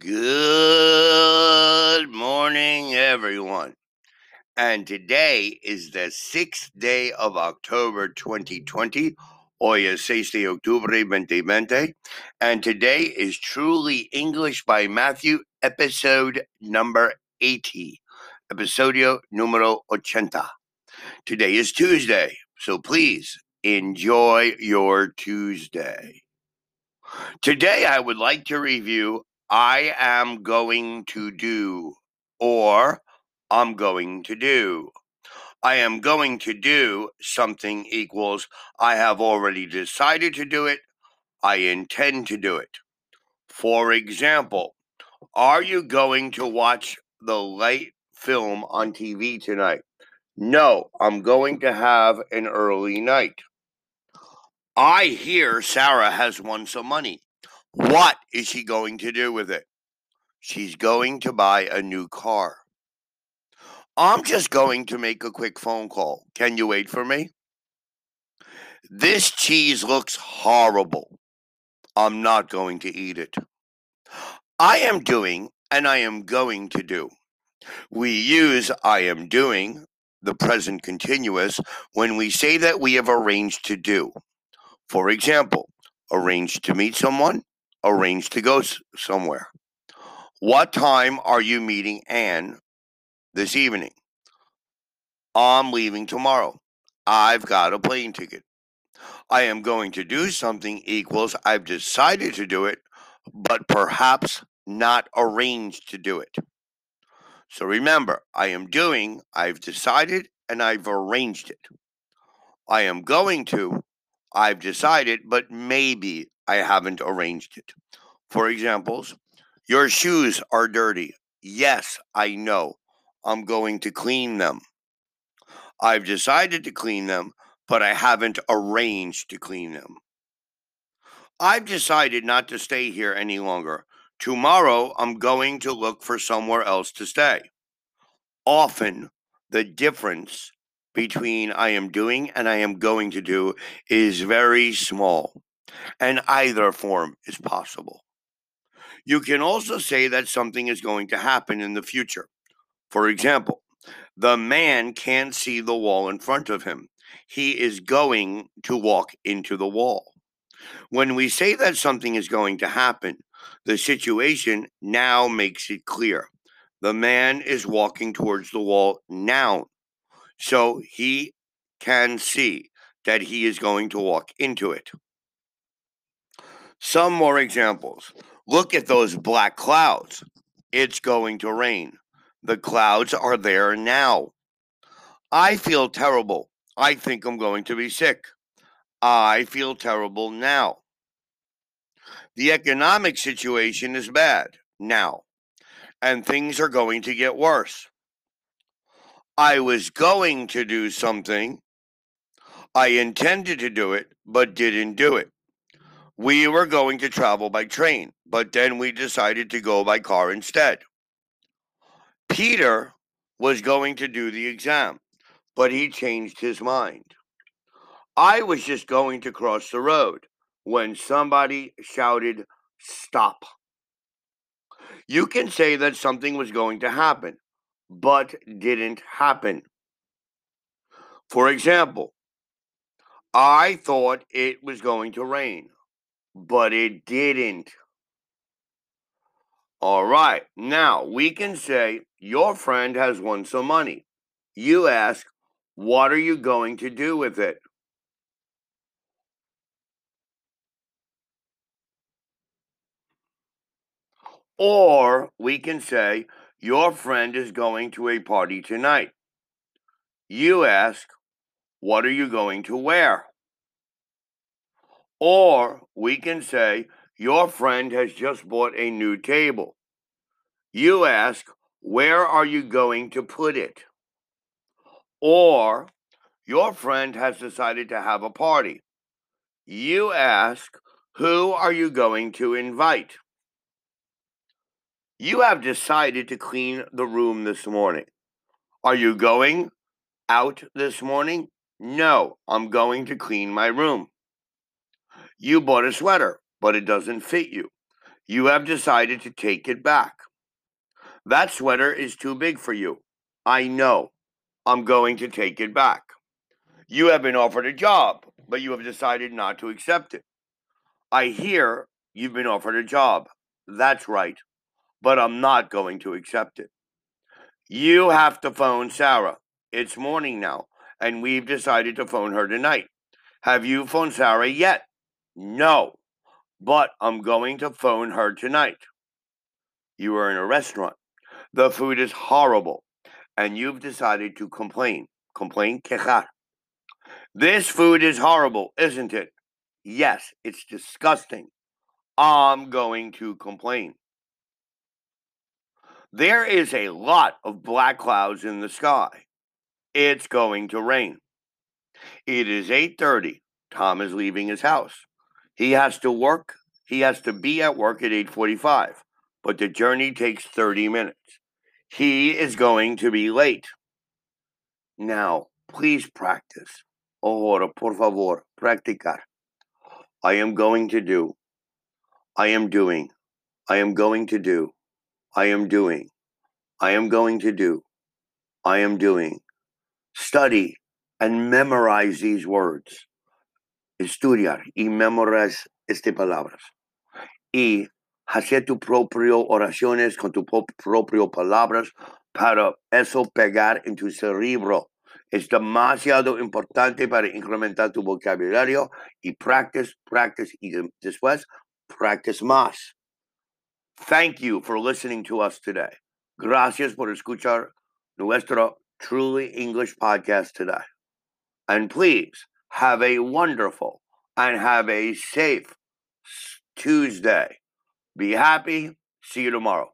Good morning, everyone. And today is the sixth day of October 2020. Hoy es 6 de octubre 2020. And today is Truly English by Matthew, episode number 80. Episodio número 80. Today is Tuesday, so please enjoy your Tuesday. Today, I would like to review I am going to do or I'm going to do. I am going to do something equals I have already decided to do it. I intend to do it. For example, are you going to watch the late film on TV tonight? No, I'm going to have an early night. I hear Sarah has won some money. What is she going to do with it? She's going to buy a new car. I'm just going to make a quick phone call. Can you wait for me? This cheese looks horrible. I'm not going to eat it. I am doing and I am going to do. We use I am doing, the present continuous, when we say that we have arranged to do. For example, arranged to meet someone, Mm. arranged to go somewhere. What time are you meeting Anne this evening? I'm leaving tomorrow. I've got a plane ticket. I am going to do something equals I've decided to do it, but perhaps not arranged to do it. So remember, I am doing, I've decided, and I've arranged it. I am going to, I've decided, but maybe I haven't arranged it. For examples, your shoes are dirty. Yes, I know. I'm going to clean them. I've decided to clean them, but I haven't arranged to clean them. I've decided not to stay here any longer. Tomorrow, I'm going to look for somewhere else to stay. Often, the difference between I am doing and I am going to do is very small, and either form is possible. You can also say that something is going to happen in the future. For example, the man can't see the wall in front of him. He is going to walk into the wall. When we say that something is going to happen, the situation now makes it clear. The man is walking towards the wall now, so he can see that he is going to walk into it. Some more examples. Look at those black clouds. It's going to rain. The clouds are there now. I feel terrible. I think I'm going to be sick. I feel terrible now. The economic situation is bad now, and things are going to get worse. I was going to do something. I intended to do it, but didn't do it. We were going to travel by train, but then we decided to go by car instead. Peter was going to do the exam, but he changed his mind. I was just going to cross the road when somebody shouted, Stop. You can say that something was going to happen, but didn't happen. For example, I thought it was going to rain, but it didn't. All right. Now we can say your friend has won some money. You ask, what are you going to do with it? Or we can say, your friend is going to a party tonight. You ask, what are you going to wear? Or we can say, your friend has just bought a new table. You ask, Where are you going to put it? Or your friend has decided to have a party. You ask, Who are you going to invite? You have decided to clean the room this morning. Are you going out this morning? No, I'm going to clean my room. You bought a sweater but it doesn't fit you. You have decided to take it back. That sweater is too big for you. I know. I'm going to take it back. You have been offered a job, but you have decided not to accept it. I hear you've been offered a job. That's right. But I'm not going to accept it. You have to phone Sarah. It's morning now, and we've decided to phone her tonight. Have you phoned Sarah yet? No, but I'm going to phone her tonight. You are in a restaurant. The food is horrible, and you've decided to complain. Complain, quejar. This food is horrible, isn't it? Yes, it's disgusting. I'm going to complain. There is a lot of black clouds in the sky. It's going to rain. It is 8:30. Tom is leaving his house. He has to work. He has to be at work at 8:45, but the journey takes 30 minutes. He is going to be late. Now, please practice. Ahora, por favor, practicar. I am going to do. I am doing. I am going to do. I am doing. I am going to do. I am doing. Study and memorize these words. Estudiar y memorizar estas palabras. Y hacer tu propio oraciones con tu propio palabras para eso pegar en tu cerebro. Es demasiado importante para incrementar tu vocabulario y practice, practice y después practice más. Thank you for listening to us today. Gracias por escuchar nuestro Truly English podcast today. And please have a wonderful and have a safe Tuesday. Be happy. See you tomorrow.